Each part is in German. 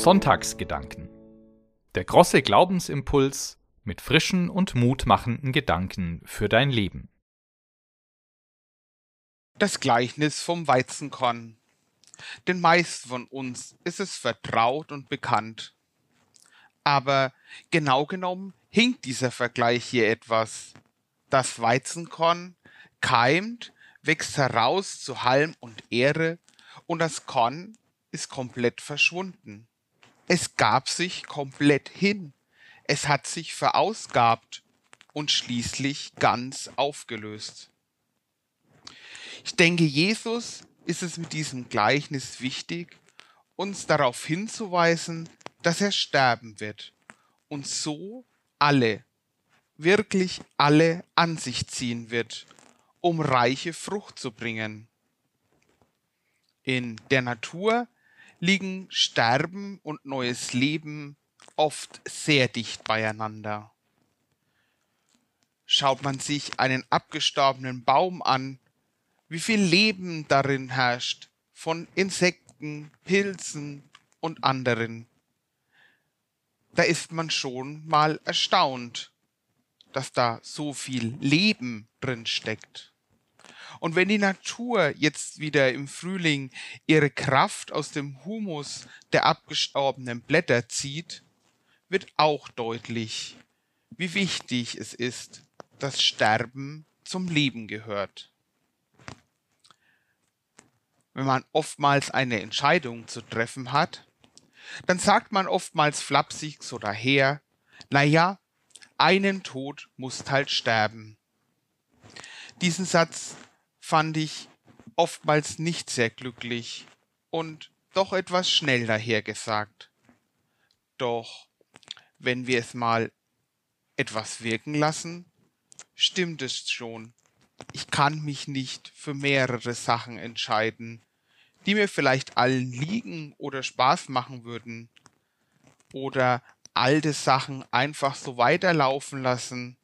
Sonntagsgedanken. Der große Glaubensimpuls mit frischen und mutmachenden Gedanken für dein Leben. Das Gleichnis vom Weizenkorn. Den meisten von uns ist es vertraut und bekannt. Aber genau genommen hinkt dieser Vergleich hier etwas. Das Weizenkorn keimt, wächst heraus zu Halm und Ehre und das Korn ist komplett verschwunden. Es gab sich komplett hin. Es hat sich verausgabt und schließlich ganz aufgelöst. Ich denke, Jesus ist es mit diesem Gleichnis wichtig, uns darauf hinzuweisen, dass er sterben wird und so alle, wirklich alle an sich ziehen wird, um reiche Frucht zu bringen. In der Natur liegen Sterben und neues Leben oft sehr dicht beieinander. Schaut man sich einen abgestorbenen Baum an, wie viel Leben darin herrscht von Insekten, Pilzen und anderen, da ist man schon mal erstaunt, dass da so viel Leben drin steckt. Und wenn die Natur jetzt wieder im Frühling ihre Kraft aus dem Humus der abgestorbenen Blätter zieht, wird auch deutlich, wie wichtig es ist, dass Sterben zum Leben gehört. Wenn man oftmals eine Entscheidung zu treffen hat, dann sagt man oftmals flapsig so daher, na ja, einen Tod muss halt sterben. Diesen Satz fand ich oftmals nicht sehr glücklich und doch etwas schnell dahergesagt. Doch wenn wir es mal etwas wirken lassen, stimmt es schon. Ich kann mich nicht für mehrere Sachen entscheiden, die mir vielleicht allen liegen oder Spaß machen würden. Oder alte Sachen einfach so weiterlaufen lassen.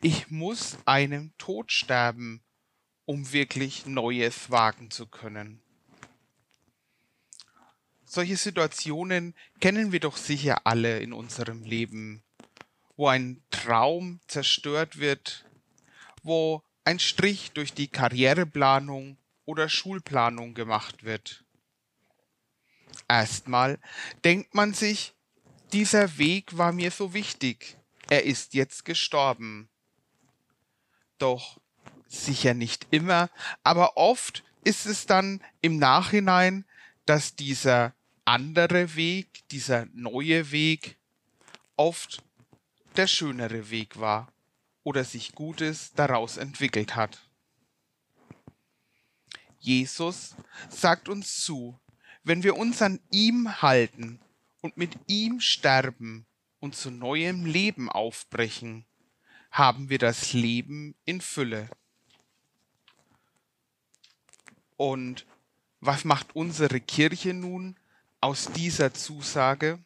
Ich muss einem Tod sterben, um wirklich Neues wagen zu können. Solche Situationen kennen wir doch sicher alle in unserem Leben, wo ein Traum zerstört wird, wo ein Strich durch die Karriereplanung oder Schulplanung gemacht wird. Erstmal denkt man sich, dieser Weg war mir so wichtig, er ist jetzt gestorben. Doch sicher nicht immer, aber oft ist es dann im Nachhinein, dass dieser andere Weg, dieser neue Weg oft der schönere Weg war oder sich Gutes daraus entwickelt hat. Jesus sagt uns zu, wenn wir uns an ihm halten und mit ihm sterben und zu neuem Leben aufbrechen, haben wir das Leben in Fülle. Und was macht unsere Kirche nun aus dieser Zusage?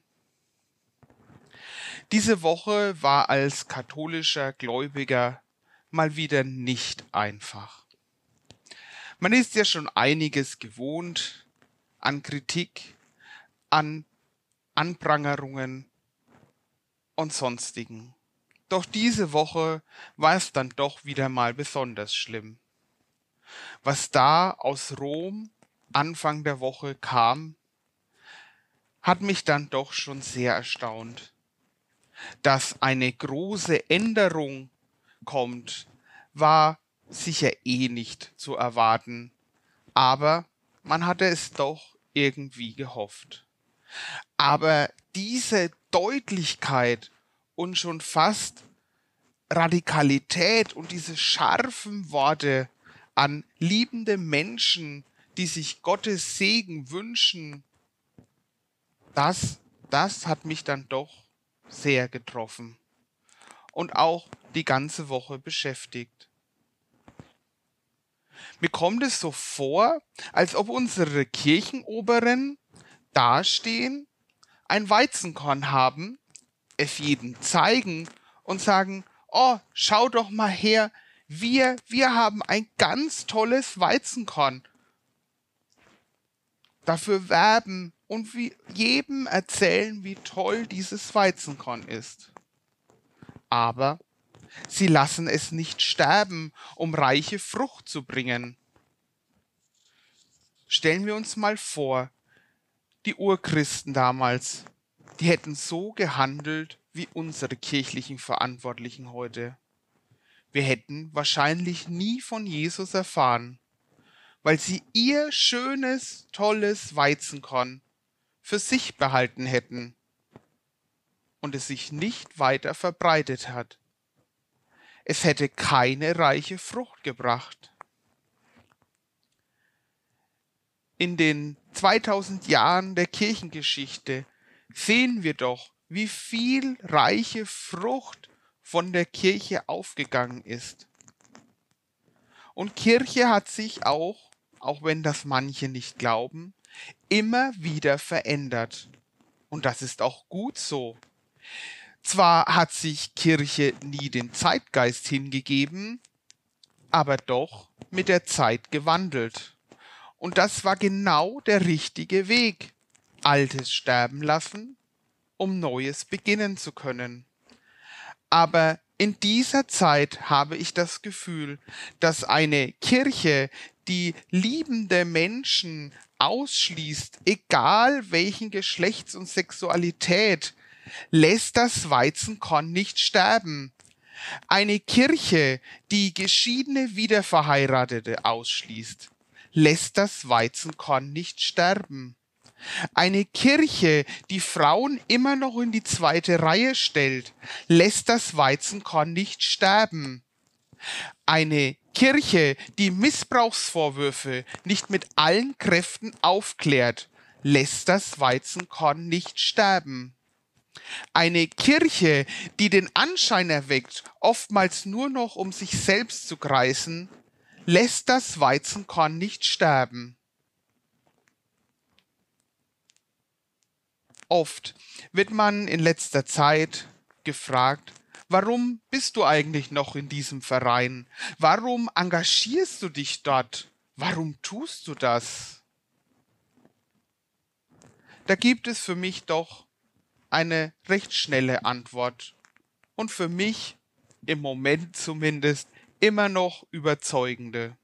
Diese Woche war als katholischer Gläubiger mal wieder nicht einfach. Man ist ja schon einiges gewohnt an Kritik, an Anprangerungen und sonstigen. Doch diese Woche war es dann doch wieder mal besonders schlimm. Was da aus Rom Anfang der Woche kam, hat mich dann doch schon sehr erstaunt. Dass eine große Änderung kommt, war sicher eh nicht zu erwarten, aber man hatte es doch irgendwie gehofft. Aber diese Deutlichkeit und schon fast Radikalität und diese scharfen Worte an liebende Menschen, die sich Gottes Segen wünschen, das, das hat mich dann doch sehr getroffen und auch die ganze Woche beschäftigt. Mir kommt es so vor, als ob unsere Kirchenoberen dastehen, ein Weizenkorn haben, es jedem zeigen und sagen, oh, schau doch mal her, wir, wir haben ein ganz tolles Weizenkorn. Dafür werben und wie jedem erzählen, wie toll dieses Weizenkorn ist. Aber sie lassen es nicht sterben, um reiche Frucht zu bringen. Stellen wir uns mal vor, die Urchristen damals, die hätten so gehandelt wie unsere kirchlichen Verantwortlichen heute. Wir hätten wahrscheinlich nie von Jesus erfahren, weil sie ihr schönes, tolles Weizenkorn für sich behalten hätten und es sich nicht weiter verbreitet hat. Es hätte keine reiche Frucht gebracht. In den 2000 Jahren der Kirchengeschichte sehen wir doch, wie viel reiche Frucht von der Kirche aufgegangen ist. Und Kirche hat sich auch, auch wenn das manche nicht glauben, immer wieder verändert. Und das ist auch gut so. Zwar hat sich Kirche nie den Zeitgeist hingegeben, aber doch mit der Zeit gewandelt. Und das war genau der richtige Weg. Altes sterben lassen, um Neues beginnen zu können. Aber in dieser Zeit habe ich das Gefühl, dass eine Kirche, die liebende Menschen ausschließt, egal welchen Geschlechts und Sexualität, lässt das Weizenkorn nicht sterben. Eine Kirche, die geschiedene Wiederverheiratete ausschließt, lässt das Weizenkorn nicht sterben. Eine Kirche, die Frauen immer noch in die zweite Reihe stellt, lässt das Weizenkorn nicht sterben. Eine Kirche, die Missbrauchsvorwürfe nicht mit allen Kräften aufklärt, lässt das Weizenkorn nicht sterben. Eine Kirche, die den Anschein erweckt, oftmals nur noch um sich selbst zu kreisen, lässt das Weizenkorn nicht sterben. Oft wird man in letzter Zeit gefragt, warum bist du eigentlich noch in diesem Verein? Warum engagierst du dich dort? Warum tust du das? Da gibt es für mich doch eine recht schnelle Antwort und für mich im Moment zumindest immer noch überzeugende.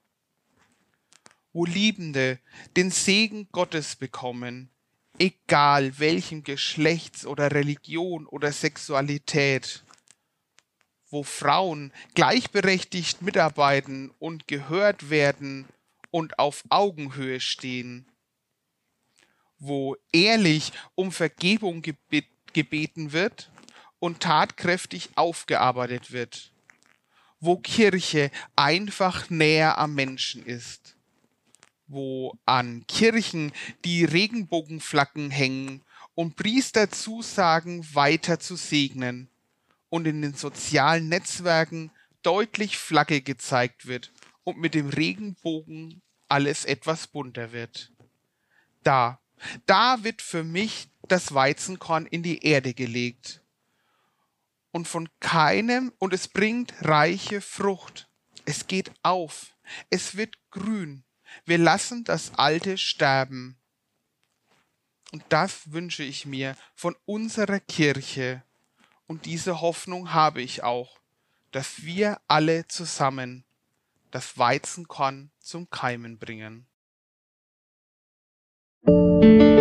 Wo Liebende den Segen Gottes bekommen, egal welchem Geschlechts oder Religion oder Sexualität, wo Frauen gleichberechtigt mitarbeiten und gehört werden und auf Augenhöhe stehen, wo ehrlich um Vergebung gebeten wird und tatkräftig aufgearbeitet wird, wo Kirche einfach näher am Menschen ist wo an Kirchen die Regenbogenflaggen hängen und Priester zusagen, weiter zu segnen und in den sozialen Netzwerken deutlich Flagge gezeigt wird und mit dem Regenbogen alles etwas bunter wird. Da, da wird für mich das Weizenkorn in die Erde gelegt. Und von keinem, und es bringt reiche Frucht. Es geht auf, es wird grün, wir lassen das Alte sterben. Und das wünsche ich mir von unserer Kirche. Und diese Hoffnung habe ich auch, dass wir alle zusammen das Weizenkorn zum Keimen bringen. thank you